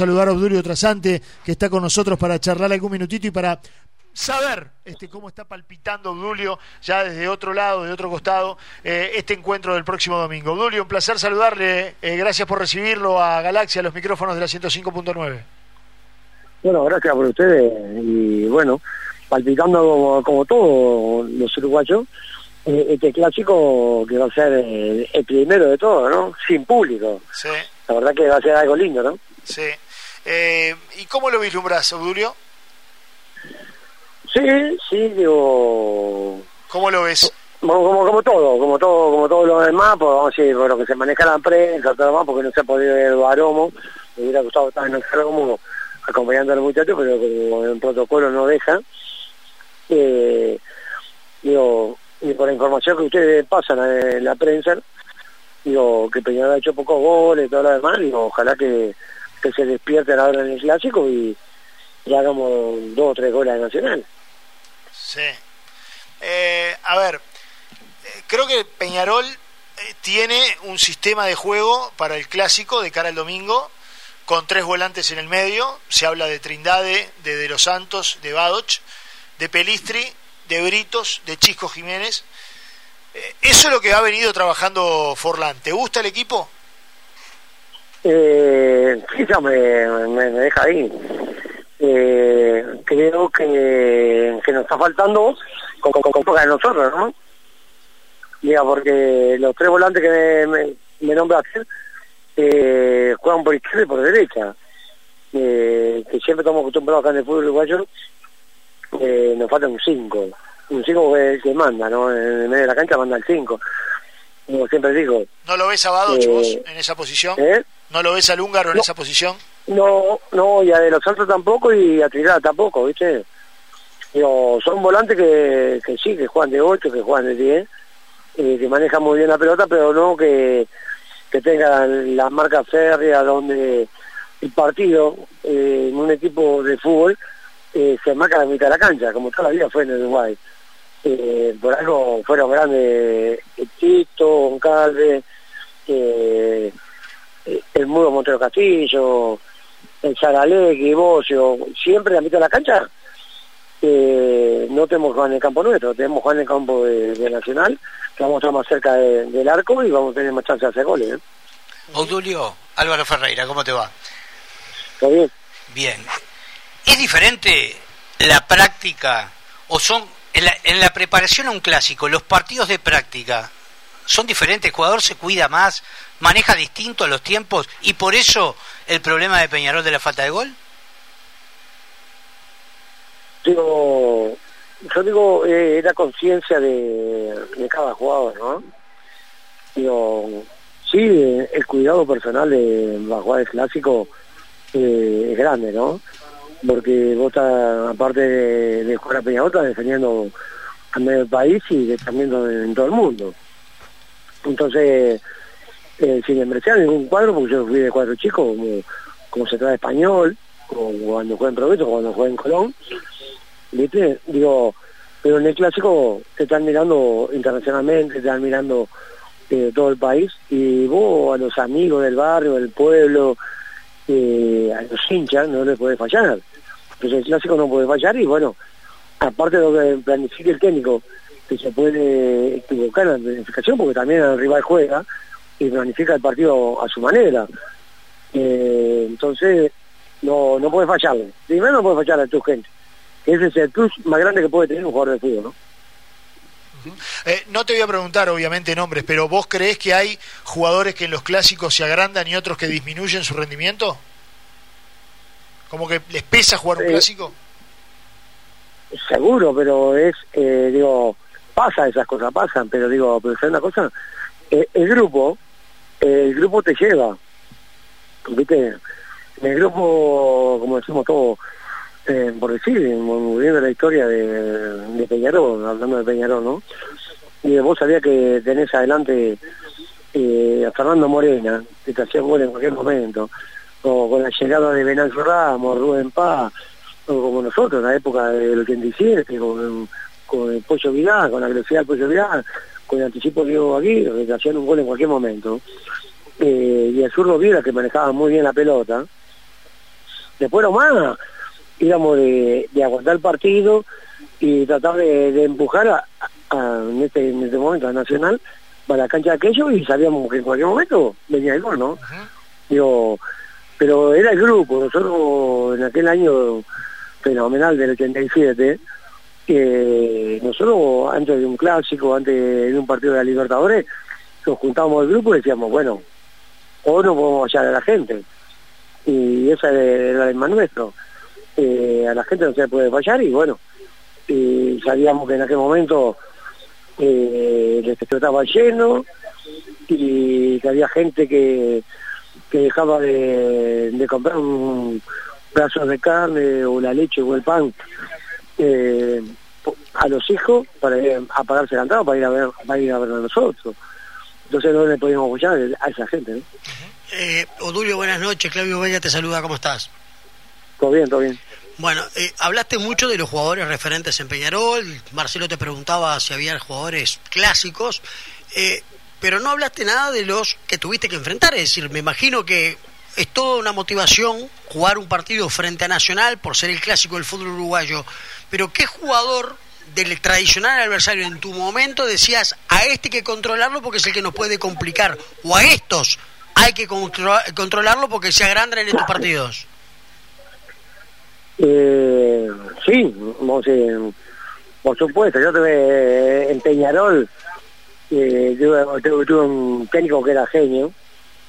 saludar a Obdulio Trasante, que está con nosotros para charlar algún minutito y para saber este, cómo está palpitando Obdulio ya desde otro lado, de otro costado, eh, este encuentro del próximo domingo. Obdulio, un placer saludarle. Eh, gracias por recibirlo a Galaxia, a los micrófonos de la 105.9. Bueno, gracias por ustedes. Y bueno, palpitando como, como todos los uruguayos, eh, este clásico que va a ser el primero de todo, ¿no? Sin público. Sí. La verdad que va a ser algo lindo, ¿no? Sí. ¿Y cómo lo vislumbras, Obdulio? Sí, sí, digo... ¿Cómo lo ves? Como, como, como todo, como todo, como todo lo demás, pues vamos a decir, por lo que se maneja la prensa, todo lo demás, porque no se ha podido ver el baromo, me hubiera gustado estar en el como acompañando a los muchachos, pero como el protocolo no deja, eh, digo, y por la información que ustedes pasan en la prensa, digo, que Peñarol ha hecho pocos goles todo lo demás, digo, ojalá que, que se despierten ahora en el clásico y, hagamos dos o tres goles de Nacional. Sí. Eh, a ver, eh, creo que Peñarol eh, tiene un sistema de juego para el clásico de cara al domingo, con tres volantes en el medio. Se habla de Trindade, de De Los Santos, de Badoch, de Pelistri, de Britos, de Chisco Jiménez. eso es lo que ha venido trabajando Forlán. ¿Te gusta el equipo? Eh, sí, me, me, me deja ahí eh, creo que, que, nos está faltando con, con, con de nosotros, ¿no? Mira, porque los tres volantes que me, me, me nombraste eh, juegan por izquierda y por derecha. Eh, que siempre estamos acostumbrados acá en el fútbol uruguayo, eh, nos falta un 5. Un 5 que, que manda, ¿no? En el medio de la cancha manda el 5. Como siempre digo. ¿No lo ves a Badoch vos en esa posición? ¿No lo ves al húngaro en No. esa posición? No, no, y a De Los Santos tampoco y a Trinidad tampoco, ¿viste? Digo, son volantes que, que sí, que juegan de 8, que juegan de 10, eh, que manejan muy bien la pelota, pero no que, que tengan las marcas férreas donde el partido eh, en un equipo de fútbol eh, se marca la mitad de la cancha, como toda la vida fue en el Uruguay. Eh, por algo fueron grandes Tito, Goncalves, eh, el Mudo Montero Castillo, el Zaralegui, Bocio, siempre en la mitad de la cancha eh, no tenemos jugar en el campo nuestro, tenemos jugar en el campo de, de Nacional, que vamos a estar más cerca de- del arco y vamos a tener más chance de hacer goles. ¿eh? Álvaro Ferreira, ¿cómo te va? ¿Está bien? Bien. ¿Es diferente la práctica o son en la, en la preparación a un clásico, los partidos de práctica son diferentes, el jugador se cuida más, maneja distinto los tiempos y por eso el problema de Peñarol de la falta de gol? Digo, yo digo, eh, es la conciencia de, cada jugador, ¿no? Digo, sí, el cuidado personal de jugar el clásico eh, es grande, ¿no? Porque vos estás, aparte de, jugar a Peñarol, estás defendiendo a medio país y defendiendo en todo el mundo. Entonces, eh, sin despreciar ningún cuadro, porque yo fui de cuadro chico, como, como se trae español, o cuando juega en Progreso, o cuando juega en Colón, ¿viste? Digo, pero en el clásico te están mirando internacionalmente, te están mirando eh, todo el país, y vos a los amigos del barrio, del pueblo, eh, a los hinchas, no les puede fallar. Entonces el clásico no puede fallar y bueno, aparte de lo que planifique el técnico, que se puede equivocar en la planificación, porque también el rival juega y planifica el partido a su manera. Eh, entonces, no, no puede fallarle. Primero no puede fallarle a tu gente. que Ese es el plus más grande que puede tener un jugador de fútbol, ¿no? Eh, no te voy a preguntar, obviamente, nombres, pero ¿vos creés que hay jugadores que en los clásicos se agrandan y otros que disminuyen su rendimiento? ¿Como que les pesa jugar un clásico? Seguro, pero es, eh, digo, pasa esas cosas, pasan, pero digo, pero ¿sabes una cosa? Eh, el grupo, el grupo te lleva, ¿viste? En el grupo, como decimos todos, eh, por decir, viendo la historia de, de Peñarol, hablando de Peñarol, ¿no? Y vos sabías que tenés adelante eh, a Fernando Morena, que te hacía gol en cualquier momento, o con la llegada de Venancio Ramos, Rubén Paz, o como nosotros en la época del 87, con, el Pollo Vidal, con la velocidad del Pollo Vidal, con el anticipo de Diego Aguirre, que hacían un gol en cualquier momento. Eh, y el zurdo Viera, que manejaba muy bien la pelota, Después nomás íbamos de, de aguantar el partido y tratar de, empujar a, en, este, en este momento a Nacional para la cancha de aquello y sabíamos que en cualquier momento venía el gol, ¿no? Digo, pero era el grupo, nosotros en aquel año fenomenal del 87, que nosotros antes de un clásico, antes de un partido de la Libertadores, nos juntábamos el grupo y decíamos, bueno, o no podemos hallar a la gente. Y esa era el más nuestro. Eh, a la gente no se puede fallar y bueno, y sabíamos que en aquel momento eh, el estaba lleno y que había gente que, que dejaba de, comprar un pedazo de carne o la leche o el pan eh, a los hijos para ir a pagarse la entrada para ir a ver para ir a ver a nosotros entonces no le podíamos apoyar a esa gente ¿no? eh, Odulio buenas noches. Claudio Bella te saluda. ¿cómo estás? todo bien todo bien. Bueno, eh, hablaste mucho de los jugadores referentes en Peñarol, Marcelo te preguntaba si había jugadores clásicos, eh, pero no hablaste nada de los que tuviste que enfrentar, es decir, me imagino que es toda una motivación jugar un partido frente a Nacional por ser el clásico del fútbol uruguayo, pero ¿qué jugador del tradicional adversario en tu momento decías a este que controlarlo porque es el que nos puede complicar, o a estos hay que controlarlo porque se agrandan en estos partidos? Eh, sí, por supuesto, yo tuve en Peñarol, eh, tuve, un técnico que era genio,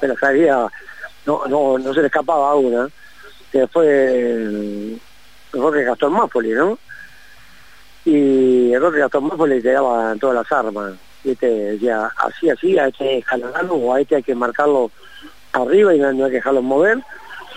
pero sabía, no, no, no se le escapaba a una, que fue Roque Gastón Mápoli, ¿no? Y Roque Gastón Mápoli te daba todas las armas, y te decía, así, así, hay que escalonarlo o a este hay que marcarlo arriba y no hay que dejarlo mover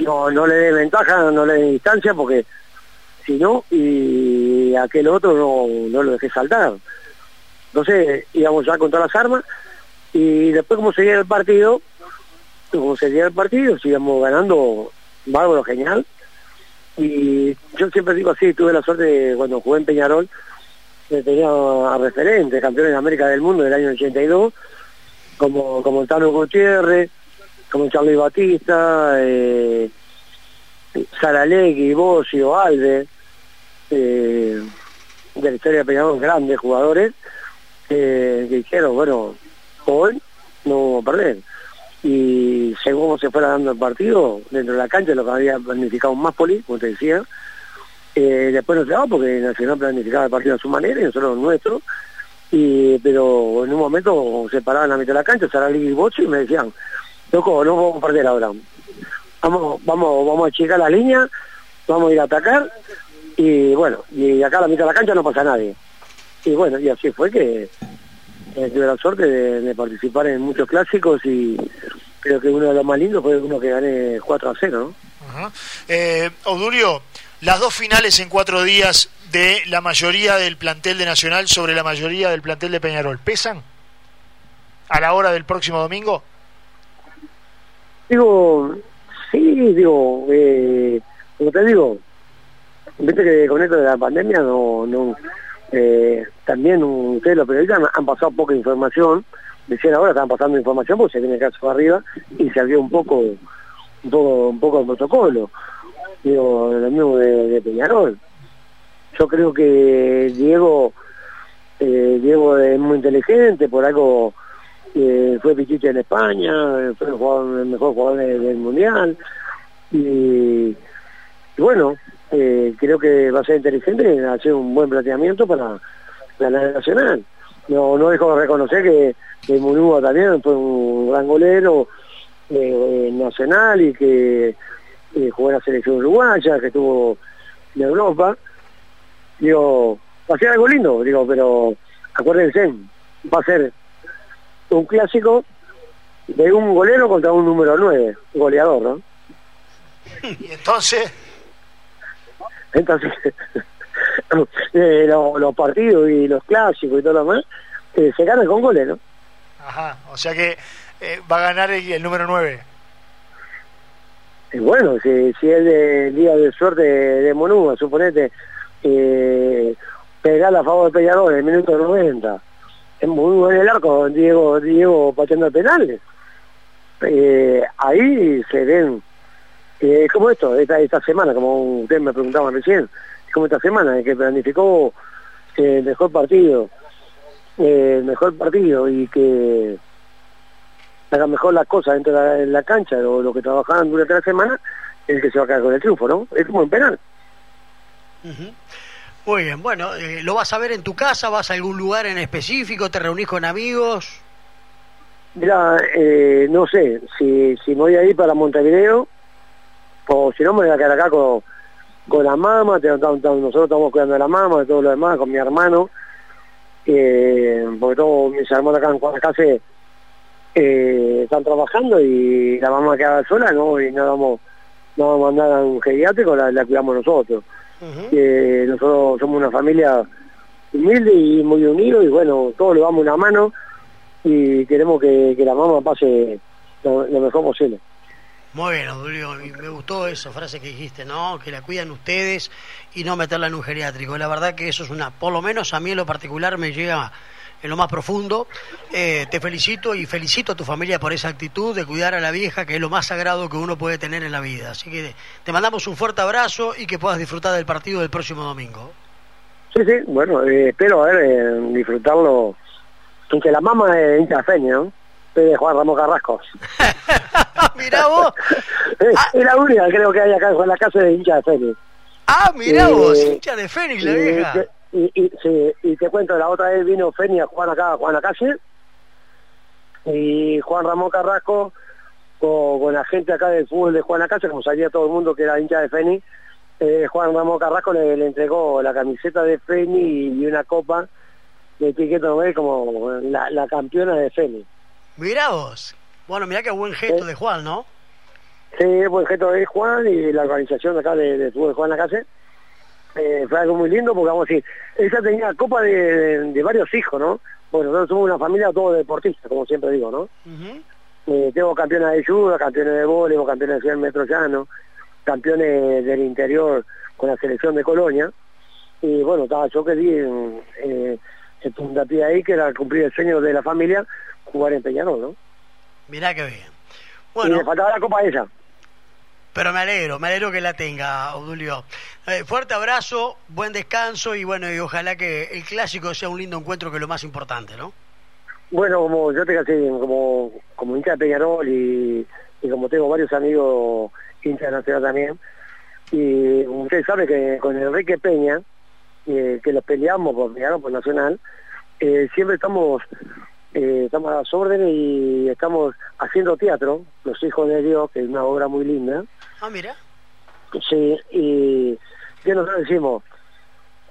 no, no le dé ventaja, no le dé distancia, porque si no, y aquel otro no, no lo dejé saltar. Entonces íbamos ya con todas las armas, y después como seguía el partido, como seguía el partido, sigamos ganando bárbaro, genial. Y yo siempre digo así, tuve la suerte de, cuando jugué en Peñarol, que tenía a referentes, campeones de América del Mundo del año 82, como, como Tano Gutiérrez, como Charlie Batista, eh, Saralegui, Bocio, Alde, eh, de la historia de Peñarol, grandes jugadores, que dijeron, bueno, hoy no vamos a perder. Y según se fuera dando el partido, dentro de la cancha, lo que había planificado más poli, como te decía, eh, después no se porque Nacional planificaba el partido a su manera y nosotros nuestro, y, pero en un momento se paraban a la mitad de la cancha, Saralegui y Bocio, y me decían, loco, no vamos a perder ahora. Vamos, vamos, vamos a checar la línea, vamos a ir a atacar y bueno, y acá a la mitad de la cancha no pasa nadie. Y bueno, y así fue que eh, tuve la suerte de, participar en muchos clásicos y creo que uno de los más lindos fue uno que gané 4 a 0, ¿no? Eh, Odulio, las dos finales en cuatro días de la mayoría del plantel de Nacional sobre la mayoría del plantel de Peñarol, ¿pesan a la hora del próximo domingo? Digo, sí, digo, eh, como te digo, viste que con esto de la pandemia no, no eh, también ustedes los periodistas han pasado poca información, decían ahora están pasando información porque se viene el caso arriba y se abrió un poco, un poco, un poco el protocolo, digo, lo mismo de, Peñarol. Yo creo que Diego, eh, Diego es muy inteligente, por algo fue Pichiche en España, fue el, mejor jugador del, Mundial. Y, bueno, eh, creo que va a ser inteligente hacer un buen planteamiento para la nacional. No, no dejo de reconocer que, que Munúa también fue un gran golero eh, nacional y que eh, jugó en la selección uruguaya, que estuvo en Europa. Digo, va a ser algo lindo, digo, pero acuérdense, va a ser un clásico de un golero contra un número 9, goleador, ¿no? ¿Y entonces? Entonces, eh, los partidos y los clásicos y todo lo demás eh, se ganan con goles, ¿no? Ajá, o sea que eh, va a ganar el, número 9. Y bueno, si, si es el día de suerte de, de Monúa, suponete, pegar a favor de Peñarol en el minuto 90 es muy buen el arco, Diego, Diego pateando penales. Ahí se ven Eh, como esto, esta, esta semana, como ustedes me preguntaban recién, como esta semana, que planificó eh, el mejor partido, eh, el mejor partido y que haga mejor las cosas dentro de la, cancha o lo que trabajaban durante la semana, el que se va a quedar con el triunfo, ¿no? Es como en penal. Muy bien, bueno, eh, ¿lo vas a ver en tu casa? ¿Vas a algún lugar en específico? ¿Te reunís con amigos? Mira, eh, no sé, si, si me voy a ir para Montevideo, o si no me voy a quedar acá con, con la mamá, nosotros estamos cuidando de la mamá, de todo lo demás, con mi hermano, eh, porque todos mis hermanos acá en casa eh, están trabajando y la mamá queda sola, ¿no? Y no vamos, no vamos a mandar a un geriátrico, la, la cuidamos nosotros. nosotros somos una familia humilde y muy unidos y bueno, todos le damos una mano y queremos que, la mamá pase lo, mejor posible. Muy bien, Julio, me gustó esa frase que dijiste, ¿no? Que la cuidan ustedes y no meterla en un geriátrico. La verdad que eso es una, por lo menos a mí en lo particular me llega en lo más profundo. Eh, te felicito y felicito a tu familia por esa actitud de cuidar a la vieja, que es lo más sagrado que uno puede tener en la vida. Así que te mandamos un fuerte abrazo y que puedas disfrutar del partido del próximo domingo. Sí, sí, bueno, eh, espero a ver, eh, disfrutarlo. Aunque la mamá es hincha ¿no? de Juan Ramón Carrasco. mirá vos. es, la única creo que hay acá en la casa de hincha de Fénix. Ah, mirá vos, hincha de Fénix, la vieja y, y, sí, y te cuento, la otra vez vino Feni a jugar acá, a Juan la calle, y Juan Ramón Carrasco, con, la gente acá del fútbol de Juan la calle, como sabía todo el mundo que era hincha de Feni, eh, Juan Ramón Carrasco le, entregó la camiseta de Feni y, una copa de etiqueta como la, la, campeona de Feni. Mirá vos. Bueno, mirá qué buen gesto de Juan, ¿no? Sí, buen gesto de Juan y la organización acá de, de de Juan la calle eh, fue algo muy lindo porque vamos a decir, ella tenía copa de, varios hijos, ¿no? Bueno, nosotros somos una familia todos deportistas, como siempre digo, ¿no? Eh, tengo campeones de judo, campeones de voleibol, campeones de 100 metros llano, campeones del interior con la selección de Colonia. Y bueno, estaba yo que di eh, el puntapié ahí, que era cumplir el sueño de la familia, jugar en Peñarol, ¿no? Mirá qué bien. Bueno. Y faltaba la copa a ella. Pero me alegro, me alegro que la tenga, Obdulio. Eh, fuerte abrazo, buen descanso y bueno, y ojalá que el clásico sea un lindo encuentro que es lo más importante, ¿no? Bueno, como yo te decía, como, como hincha de Peñarol y, como tengo varios amigos hinchas de Nacional también, y usted sabe que con Enrique Peña, eh, que los peleamos por Peñarol, por Nacional, eh, siempre estamos eh, estamos a las órdenes y estamos haciendo teatro, Los Hijos de Dios, que es una obra muy linda. Ah, mira. Sí, y que nosotros decimos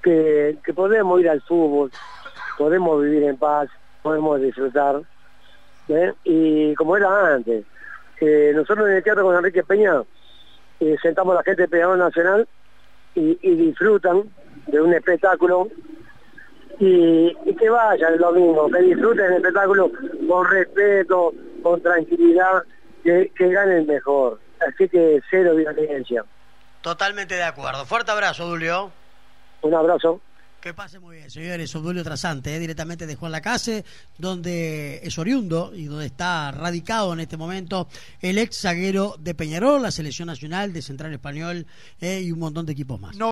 que, que podemos ir al fútbol, podemos vivir en paz, podemos disfrutar, ¿eh? y como era antes, eh, nosotros en el teatro con Enrique Peña sentamos a la gente de Peñarol Nacional y, y disfrutan de un espectáculo y, que vayan el domingo, que disfruten el espectáculo con respeto, con tranquilidad, que, que ganen mejor. Así que cero violencia. Totalmente de acuerdo. Fuerte abrazo, Julio. Un abrazo. Que pase muy bien, señores. Julio Trasante, eh, directamente de Juan Lacase, donde es oriundo y donde está radicado en este momento el ex zaguero de Peñarol, la selección nacional de Central Español eh, y un montón de equipos más.